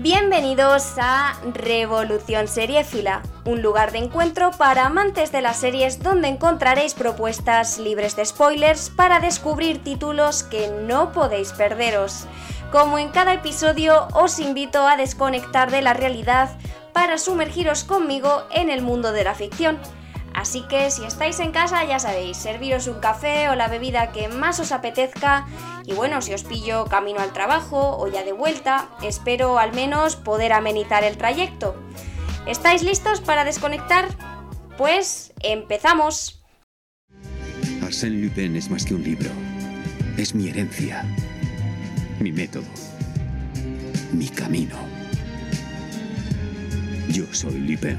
Bienvenidos a Revolución Seriéfila, un lugar de encuentro para amantes de las series donde encontraréis propuestas libres de spoilers para descubrir títulos que no podéis perderos. Como en cada episodio, os invito a desconectar de la realidad para sumergiros conmigo en el mundo de la ficción. Así que si estáis en casa ya sabéis, serviros un café o la bebida que más os apetezca y bueno, si os pillo camino al trabajo o ya de vuelta, espero al menos poder amenizar el trayecto. ¿Estáis listos para desconectar? Pues empezamos. Arsène Lupin es más que un libro. Es mi herencia. Mi método. Mi camino. Yo soy Lupin.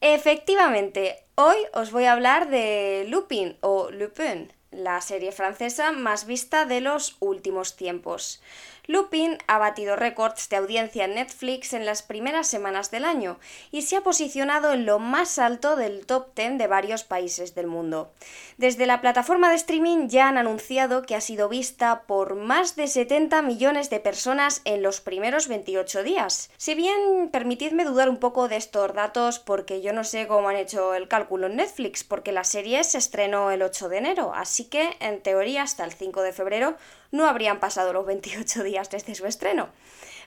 Efectivamente, hoy os voy a hablar de Lupin o Lupin, la serie francesa más vista de los últimos tiempos. Lupin ha batido récords de audiencia en Netflix en las primeras semanas del año y se ha posicionado en lo más alto del top 10 de varios países del mundo. Desde la plataforma de streaming ya han anunciado que ha sido vista por más de 70 millones de personas en los primeros 28 días. Si bien permitidme dudar un poco de estos datos porque yo no sé cómo han hecho el cálculo en Netflix, porque la serie se estrenó el 8 de enero, así que en teoría hasta el 5 de febrero no habrían pasado los 28 días desde su estreno.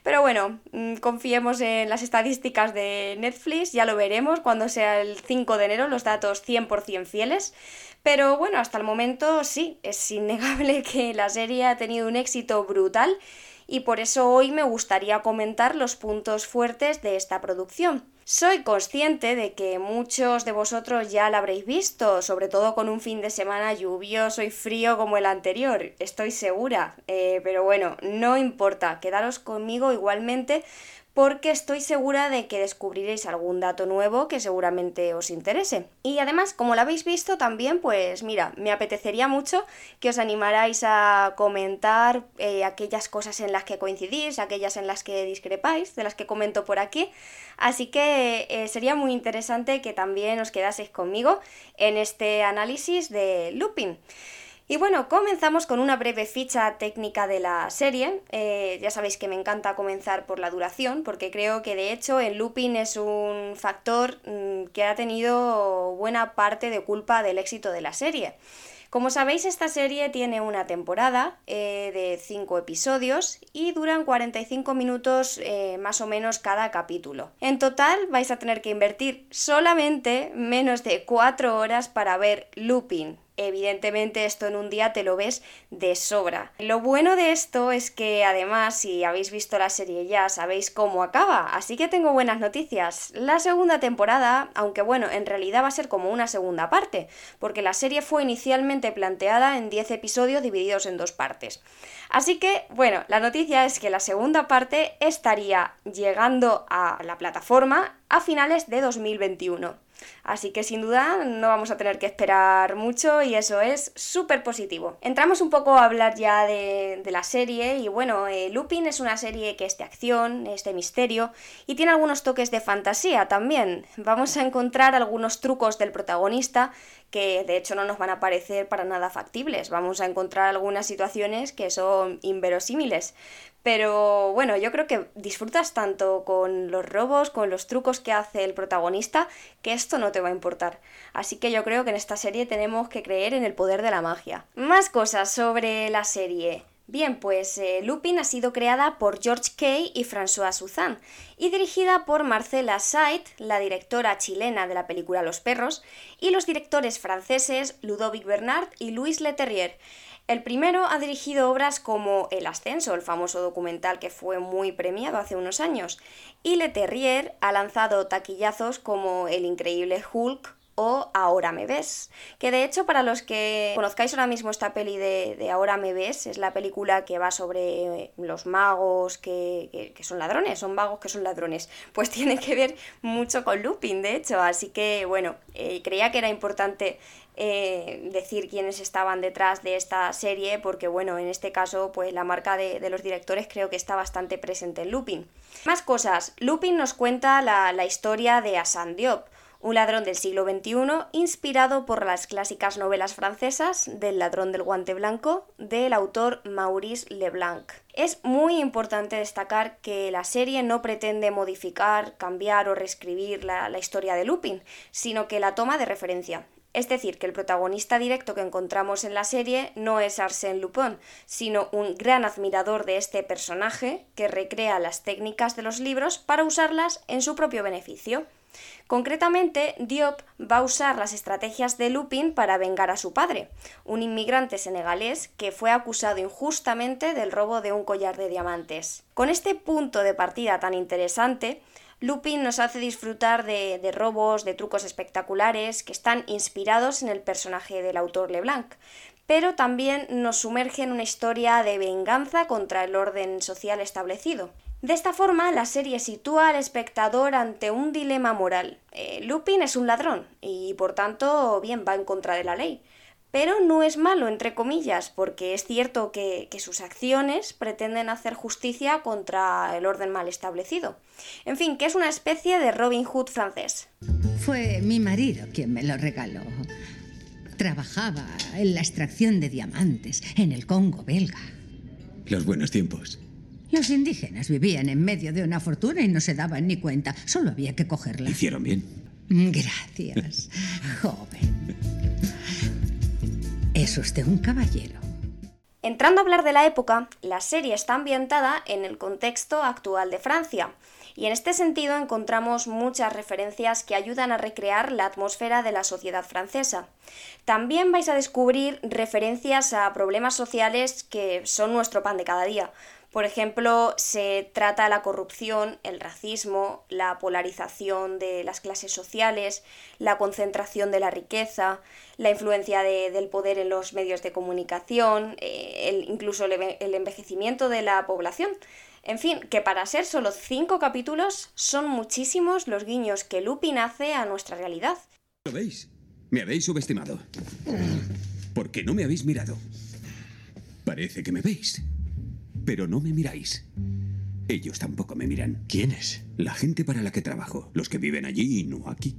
Pero bueno, mm, confiemos en las estadísticas de Netflix, ya lo veremos cuando sea el 5 de enero, los datos 100% fieles. Pero bueno, hasta el momento sí, es innegable que la serie ha tenido un éxito brutal y por eso hoy me gustaría comentar los puntos fuertes de esta producción. Soy consciente de que muchos de vosotros ya la habréis visto, sobre todo con un fin de semana lluvioso y frío como el anterior, estoy segura. Eh, pero bueno, no importa, quedaros conmigo igualmente porque estoy segura de que descubriréis algún dato nuevo que seguramente os interese. Y además, como lo habéis visto también, pues mira, me apetecería mucho que os animarais a comentar eh, aquellas cosas en las que coincidís, aquellas en las que discrepáis, de las que comento por aquí. Así que eh, sería muy interesante que también os quedaseis conmigo en este análisis de looping. Y bueno, comenzamos con una breve ficha técnica de la serie. Eh, ya sabéis que me encanta comenzar por la duración, porque creo que de hecho el looping es un factor mm, que ha tenido buena parte de culpa del éxito de la serie. Como sabéis, esta serie tiene una temporada eh, de 5 episodios y duran 45 minutos eh, más o menos cada capítulo. En total vais a tener que invertir solamente menos de 4 horas para ver Looping, evidentemente esto en un día te lo ves de sobra. Lo bueno de esto es que además si habéis visto la serie ya sabéis cómo acaba, así que tengo buenas noticias. La segunda temporada, aunque bueno, en realidad va a ser como una segunda parte, porque la serie fue inicialmente planteada en 10 episodios divididos en dos partes. Así que, bueno, la noticia es que la segunda parte estaría llegando a la plataforma a finales de 2021. Así que sin duda no vamos a tener que esperar mucho y eso es súper positivo. Entramos un poco a hablar ya de, la serie y bueno, eh, Lupin es una serie que es de acción, es de misterio y tiene algunos toques de fantasía también. Vamos a encontrar algunos trucos del protagonista que de hecho no nos van a parecer para nada factibles. Vamos a encontrar algunas situaciones que son inverosímiles. Pero bueno, yo creo que disfrutas tanto con los robos, con los trucos que hace el protagonista, que esto no te va a importar. Así que yo creo que en esta serie tenemos que creer en el poder de la magia. Más cosas sobre la serie. Bien, pues eh, Lupin ha sido creada por George Kay y François Suzanne y dirigida por Marcela Sait, la directora chilena de la película Los Perros, y los directores franceses Ludovic Bernard y Louis Leterrier. El primero ha dirigido obras como El Ascenso, el famoso documental que fue muy premiado hace unos años, y Le Terrier ha lanzado taquillazos como El Increíble Hulk o Ahora me ves. Que de hecho, para los que conozcáis ahora mismo esta peli de, Ahora me ves, es la película que va sobre los magos que, son ladrones, son magos que son ladrones. Pues tiene que ver mucho con Lupin, de hecho. Así que, bueno, eh, creía que era importante eh, decir quiénes estaban detrás de esta serie, porque bueno, en este caso, pues la marca de, los directores creo que está bastante presente en Lupin. Más cosas, Lupin nos cuenta la, la historia de Asan Diop, un ladrón del siglo XXI inspirado por las clásicas novelas francesas del ladrón del guante blanco del autor Maurice Leblanc. Es muy importante destacar que la serie no pretende modificar, cambiar o reescribir la, la historia de Lupin, sino que la toma de referencia. Es decir, que el protagonista directo que encontramos en la serie no es Arsène Lupin, sino un gran admirador de este personaje que recrea las técnicas de los libros para usarlas en su propio beneficio. Concretamente, Diop va a usar las estrategias de Lupin para vengar a su padre, un inmigrante senegalés que fue acusado injustamente del robo de un collar de diamantes. Con este punto de partida tan interesante, Lupin nos hace disfrutar de, robos, de trucos espectaculares que están inspirados en el personaje del autor Leblanc, pero también nos sumerge en una historia de venganza contra el orden social establecido. De esta forma, la serie sitúa al espectador ante un dilema moral. Eh, Lupin es un ladrón y, por tanto, bien va en contra de la ley. Pero no es malo, entre comillas, porque es cierto que, sus acciones pretenden hacer justicia contra el orden mal establecido. En fin, que es una especie de Robin Hood francés. Fue mi marido quien me lo regaló. Trabajaba en la extracción de diamantes en el Congo belga. Los buenos tiempos. Los indígenas vivían en medio de una fortuna y no se daban ni cuenta. Solo había que cogerla. Hicieron bien. Gracias, joven. Es usted un caballero. Entrando a hablar de la época, la serie está ambientada en el contexto actual de Francia, y en este sentido encontramos muchas referencias que ayudan a recrear la atmósfera de la sociedad francesa. También vais a descubrir referencias a problemas sociales que son nuestro pan de cada día, por ejemplo, se trata la corrupción, el racismo, la polarización de las clases sociales, la concentración de la riqueza, la influencia del poder en los medios de comunicación, eh, incluso el, envejecimiento de la población. En fin, que para ser solo cinco capítulos son muchísimos los guiños que Lupin hace a nuestra realidad. ¿Lo veis? Me habéis subestimado. ¿Por qué no me habéis mirado? Parece que me veis pero no me miráis. Ellos tampoco me miran. ¿Quiénes? La gente para la que trabajo, los que viven allí y no aquí.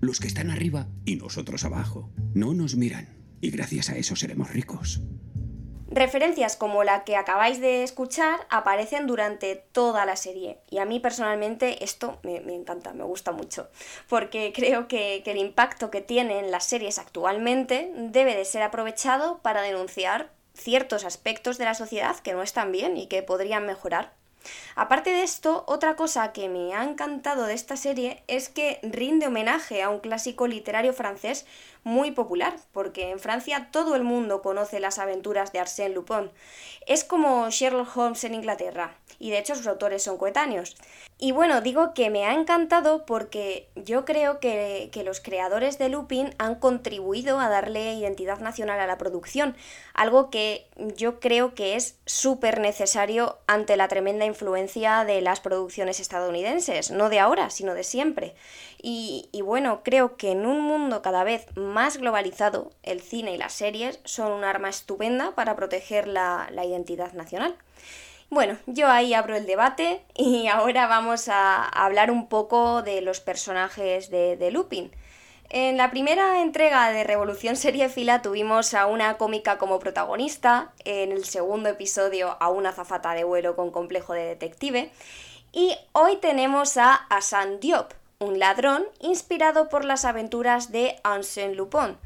Los que están arriba y nosotros abajo. No nos miran y gracias a eso seremos ricos. Referencias como la que acabáis de escuchar aparecen durante toda la serie y a mí personalmente esto me, encanta, me gusta mucho, porque creo que, que el impacto que tienen las series actualmente debe de ser aprovechado para denunciar ciertos aspectos de la sociedad que no están bien y que podrían mejorar. Aparte de esto, otra cosa que me ha encantado de esta serie es que rinde homenaje a un clásico literario francés muy popular, porque en Francia todo el mundo conoce las aventuras de Arsène Lupin. Es como Sherlock Holmes en Inglaterra, y de hecho sus autores son coetáneos. Y bueno, digo que me ha encantado porque yo creo que, que, los creadores de Lupin han contribuido a darle identidad nacional a la producción, algo que yo creo que es súper necesario ante la tremenda influencia de las producciones estadounidenses, no de ahora, sino de siempre. Y, y bueno, creo que en un mundo cada vez más globalizado, el cine y las series son un arma estupenda para proteger la, identidad nacional. Bueno, yo ahí abro el debate y ahora vamos a hablar un poco de los personajes de, Lupin. En la primera entrega de Revolución Fila tuvimos a una cómica como protagonista, en el segundo episodio a una zafata de vuelo con complejo de detective, y hoy tenemos a Asan Diop, un ladrón inspirado por las aventuras de Arsène Lupin,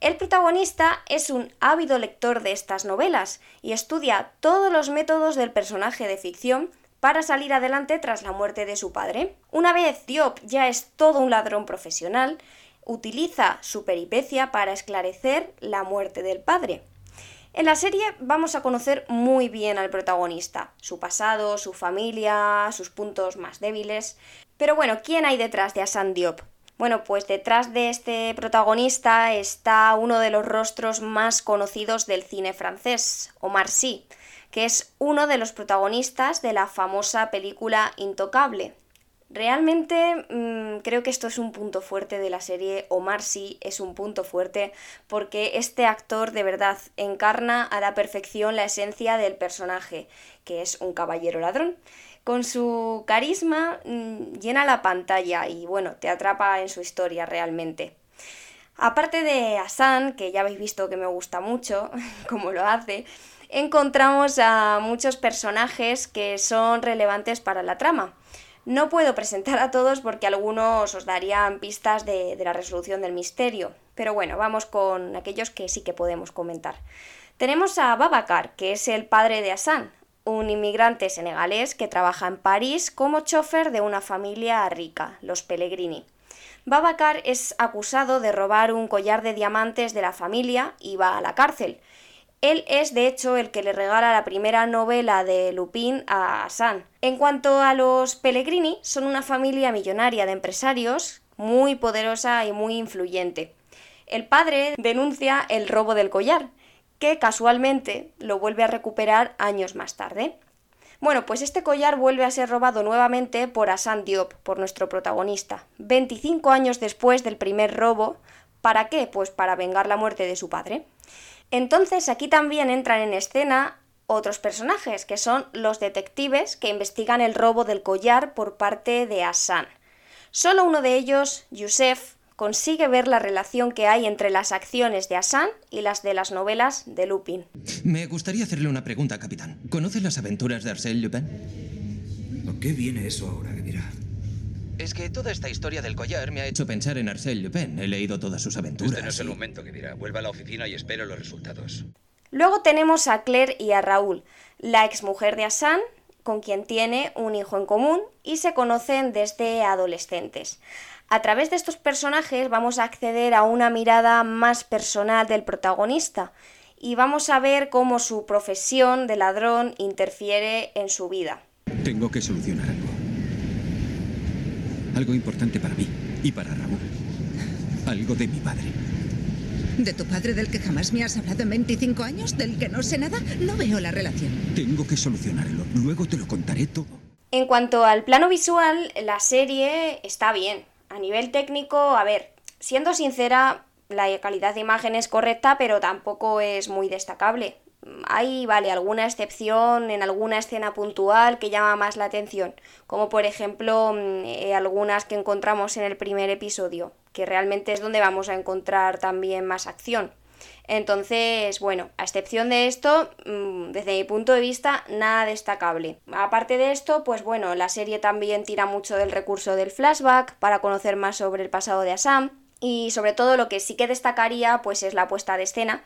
el protagonista es un ávido lector de estas novelas y estudia todos los métodos del personaje de ficción para salir adelante tras la muerte de su padre. Una vez Diop ya es todo un ladrón profesional, utiliza su peripecia para esclarecer la muerte del padre. En la serie vamos a conocer muy bien al protagonista, su pasado, su familia, sus puntos más débiles. Pero bueno, ¿quién hay detrás de Asan Diop? Bueno, pues detrás de este protagonista está uno de los rostros más conocidos del cine francés, Omar Sy, que es uno de los protagonistas de la famosa película Intocable. Realmente mmm, creo que esto es un punto fuerte de la serie, Omar Sy es un punto fuerte porque este actor de verdad encarna a la perfección la esencia del personaje, que es un caballero ladrón. Con su carisma mmm, llena la pantalla y bueno, te atrapa en su historia realmente. Aparte de Hassan, que ya habéis visto que me gusta mucho, como lo hace, encontramos a muchos personajes que son relevantes para la trama. No puedo presentar a todos porque algunos os darían pistas de, la resolución del misterio, pero bueno, vamos con aquellos que sí que podemos comentar. Tenemos a Babacar, que es el padre de Hassan, un inmigrante senegalés que trabaja en París como chofer de una familia rica, los Pellegrini. Babacar es acusado de robar un collar de diamantes de la familia y va a la cárcel. Él es, de hecho, el que le regala la primera novela de Lupin a Hassan. En cuanto a los Pellegrini, son una familia millonaria de empresarios, muy poderosa y muy influyente. El padre denuncia el robo del collar, que casualmente lo vuelve a recuperar años más tarde. Bueno, pues este collar vuelve a ser robado nuevamente por Hassan Diop, por nuestro protagonista, 25 años después del primer robo. ¿Para qué? Pues para vengar la muerte de su padre. Entonces aquí también entran en escena otros personajes, que son los detectives que investigan el robo del collar por parte de Hassan. Solo uno de ellos, Youssef, consigue ver la relación que hay entre las acciones de Hassan y las de las novelas de Lupin. Me gustaría hacerle una pregunta, capitán. ¿Conoce las aventuras de Arsène Lupin? ¿A qué viene eso ahora, que dirá? Es que toda esta historia del collar me ha hecho pensar en Arsène Lupin. He leído todas sus aventuras. Este no es el momento, que dirá. Vuelva a la oficina y espero los resultados. Luego tenemos a Claire y a Raúl, la exmujer de Hassan, con quien tiene un hijo en común y se conocen desde adolescentes. A través de estos personajes vamos a acceder a una mirada más personal del protagonista y vamos a ver cómo su profesión de ladrón interfiere en su vida. Tengo que solucionar algo. Algo importante para mí y para Raúl. Algo de mi padre. ¿De tu padre del que jamás me has hablado en 25 años? ¿Del que no sé nada? No veo la relación. Tengo que solucionarlo. Luego te lo contaré todo. En cuanto al plano visual, la serie está bien. A nivel técnico, a ver, siendo sincera, la calidad de imagen es correcta, pero tampoco es muy destacable. Hay, vale, alguna excepción en alguna escena puntual que llama más la atención, como por ejemplo eh, algunas que encontramos en el primer episodio, que realmente es donde vamos a encontrar también más acción. Entonces, bueno, a excepción de esto, desde mi punto de vista, nada destacable. Aparte de esto, pues bueno, la serie también tira mucho del recurso del flashback para conocer más sobre el pasado de Assam. Y sobre todo lo que sí que destacaría pues es la puesta de escena,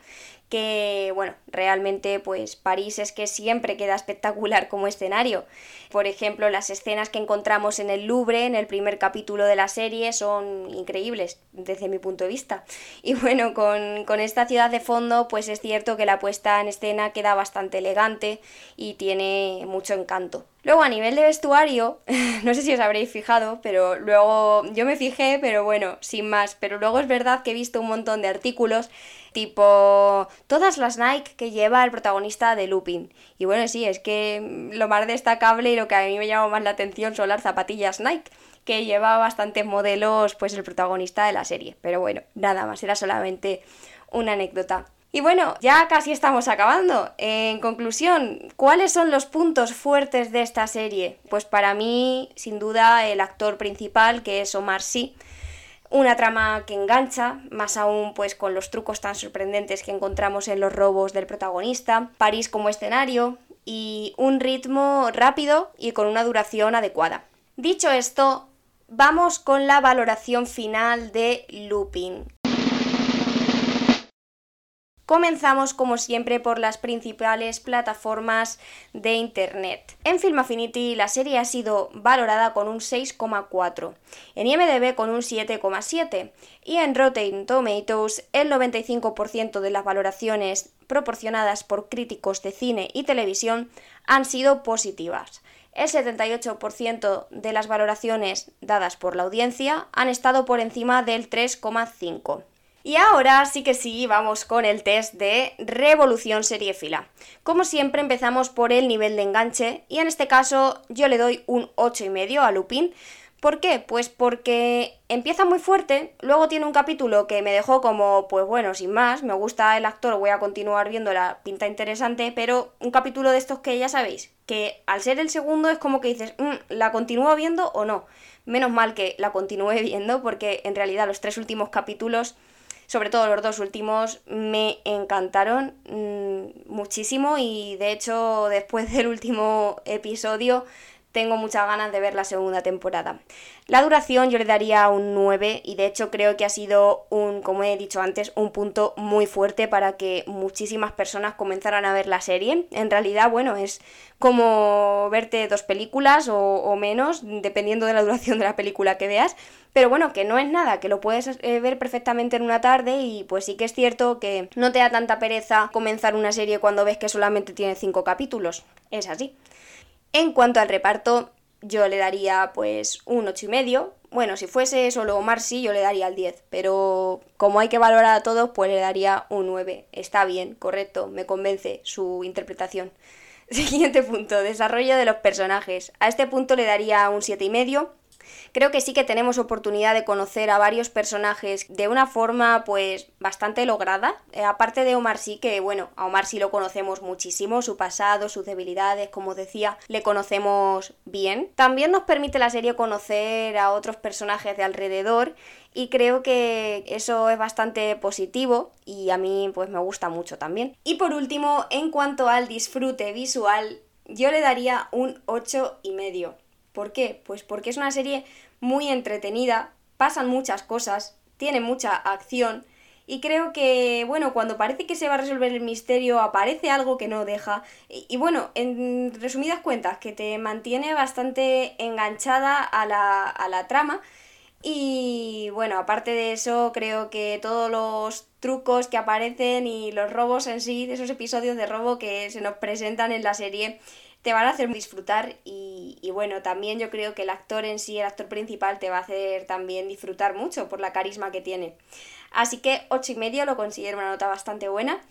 que bueno, realmente pues París es que siempre queda espectacular como escenario. Por ejemplo, las escenas que encontramos en el Louvre en el primer capítulo de la serie son increíbles desde mi punto de vista. Y bueno, con, con esta ciudad de fondo pues es cierto que la puesta en escena queda bastante elegante y tiene mucho encanto. Luego a nivel de vestuario, no sé si os habréis fijado, pero luego yo me fijé, pero bueno, sin más. Pero luego es verdad que he visto un montón de artículos tipo todas las Nike que lleva el protagonista de Lupin. Y bueno, sí, es que lo más destacable y lo que a mí me llama más la atención son las zapatillas Nike que lleva bastantes modelos pues el protagonista de la serie. Pero bueno, nada más, era solamente una anécdota. Y bueno, ya casi estamos acabando. En conclusión, ¿cuáles son los puntos fuertes de esta serie? Pues para mí, sin duda, el actor principal, que es Omar Sy. Una trama que engancha, más aún pues con los trucos tan sorprendentes que encontramos en los robos del protagonista, París como escenario y un ritmo rápido y con una duración adecuada. Dicho esto, vamos con la valoración final de Lupin. Comenzamos como siempre por las principales plataformas de internet. En Film Affinity la serie ha sido valorada con un 6,4, en IMDb con un 7,7 y en Rotten Tomatoes el 95% de las valoraciones proporcionadas por críticos de cine y televisión han sido positivas. El 78% de las valoraciones dadas por la audiencia han estado por encima del 3,5. Y ahora sí que sí, vamos con el test de Revolución Seriéfila. Como siempre empezamos por el nivel de enganche y en este caso yo le doy un 8,5 a Lupin. ¿Por qué? Pues porque empieza muy fuerte, luego tiene un capítulo que me dejó como, pues bueno, sin más, me gusta el actor, voy a continuar viendo la pinta interesante, pero un capítulo de estos que ya sabéis, que al ser el segundo es como que dices, mm, ¿la continúo viendo o no? Menos mal que la continúe viendo porque en realidad los tres últimos capítulos sobre todo los dos últimos, me encantaron mm, muchísimo y de hecho después del último episodio tengo muchas ganas de ver la segunda temporada. La duración yo le daría un 9 y de hecho creo que ha sido un, como he dicho antes, un punto muy fuerte para que muchísimas personas comenzaran a ver la serie. En realidad, bueno, es como verte dos películas o, menos, dependiendo de la duración de la película que veas. Pero bueno, que no es nada, que lo puedes eh, ver perfectamente en una tarde y pues sí que es cierto que no te da tanta pereza comenzar una serie cuando ves que solamente tiene 5 capítulos. Es así. En cuanto al reparto, yo le daría pues un ocho y medio. Bueno, si fuese solo Omar sí, yo le daría el 10, pero como hay que valorar a todos, pues le daría un 9. Está bien, correcto, me convence su interpretación. Siguiente punto, desarrollo de los personajes. A este punto le daría un siete y medio creo que sí que tenemos oportunidad de conocer a varios personajes de una forma pues bastante lograda. Eh, aparte de Omar sí, que bueno, a Omar sí lo conocemos muchísimo, su pasado, sus debilidades, como decía, le conocemos bien. También nos permite la serie conocer a otros personajes de alrededor y creo que eso es bastante positivo y a mí pues me gusta mucho también. Y por último, en cuanto al disfrute visual, yo le daría un 8 y medio. ¿Por qué? Pues porque es una serie muy entretenida, pasan muchas cosas, tiene mucha acción y creo que, bueno, cuando parece que se va a resolver el misterio, aparece algo que no deja. Y, bueno, en resumidas cuentas, que te mantiene bastante enganchada a la, a la trama. Y bueno, aparte de eso, creo que todos los trucos que aparecen y los robos en sí, esos episodios de robo que se nos presentan en la serie, te van a hacer disfrutar y, bueno, también yo creo que el actor en sí, el actor principal, te va a hacer también disfrutar mucho por la carisma que tiene. Así que 8 y medio lo considero una nota bastante buena.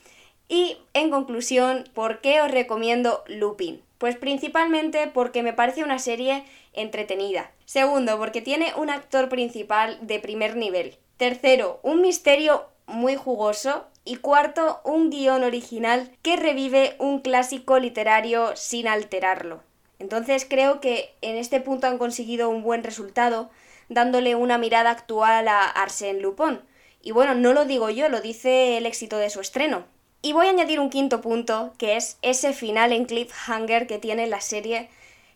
Y en conclusión, ¿por qué os recomiendo Lupin? Pues principalmente porque me parece una serie entretenida. Segundo, porque tiene un actor principal de primer nivel. Tercero, un misterio muy jugoso y cuarto, un guion original que revive un clásico literario sin alterarlo. Entonces creo que en este punto han conseguido un buen resultado, dándole una mirada actual a Arsène Lupin. Y bueno, no lo digo yo, lo dice el éxito de su estreno. Y voy a añadir un quinto punto, que es ese final en cliffhanger que tiene la serie.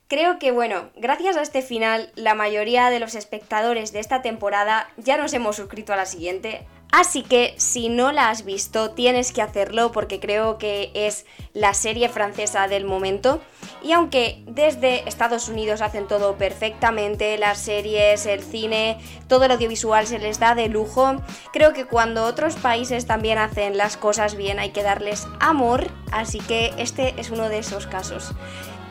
Creo que, bueno, gracias a este final, la mayoría de los espectadores de esta temporada ya nos hemos suscrito a la siguiente, Así que si no la has visto, tienes que hacerlo porque creo que es la serie francesa del momento. Y aunque desde Estados Unidos hacen todo perfectamente, las series, el cine, todo el audiovisual se les da de lujo, creo que cuando otros países también hacen las cosas bien hay que darles amor, así que este es uno de esos casos.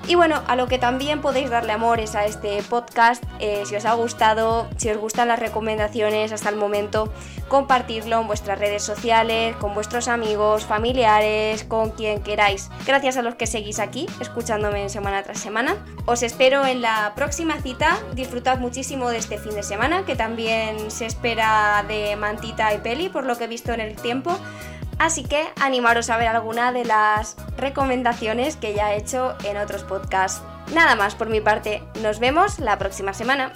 Y bueno, a lo que también podéis darle amor es a este podcast. Eh, si os ha gustado, si os gustan las recomendaciones hasta el momento, compartidlo en vuestras redes sociales, con vuestros amigos, familiares, con quien queráis. Gracias a los que seguís aquí, escuchándome semana tras semana. Os espero en la próxima cita. Disfrutad muchísimo de este fin de semana, que también se espera de mantita y peli, por lo que he visto en el tiempo. Así que animaros a ver alguna de las recomendaciones que ya he hecho en otros podcasts. Nada más por mi parte, nos vemos la próxima semana.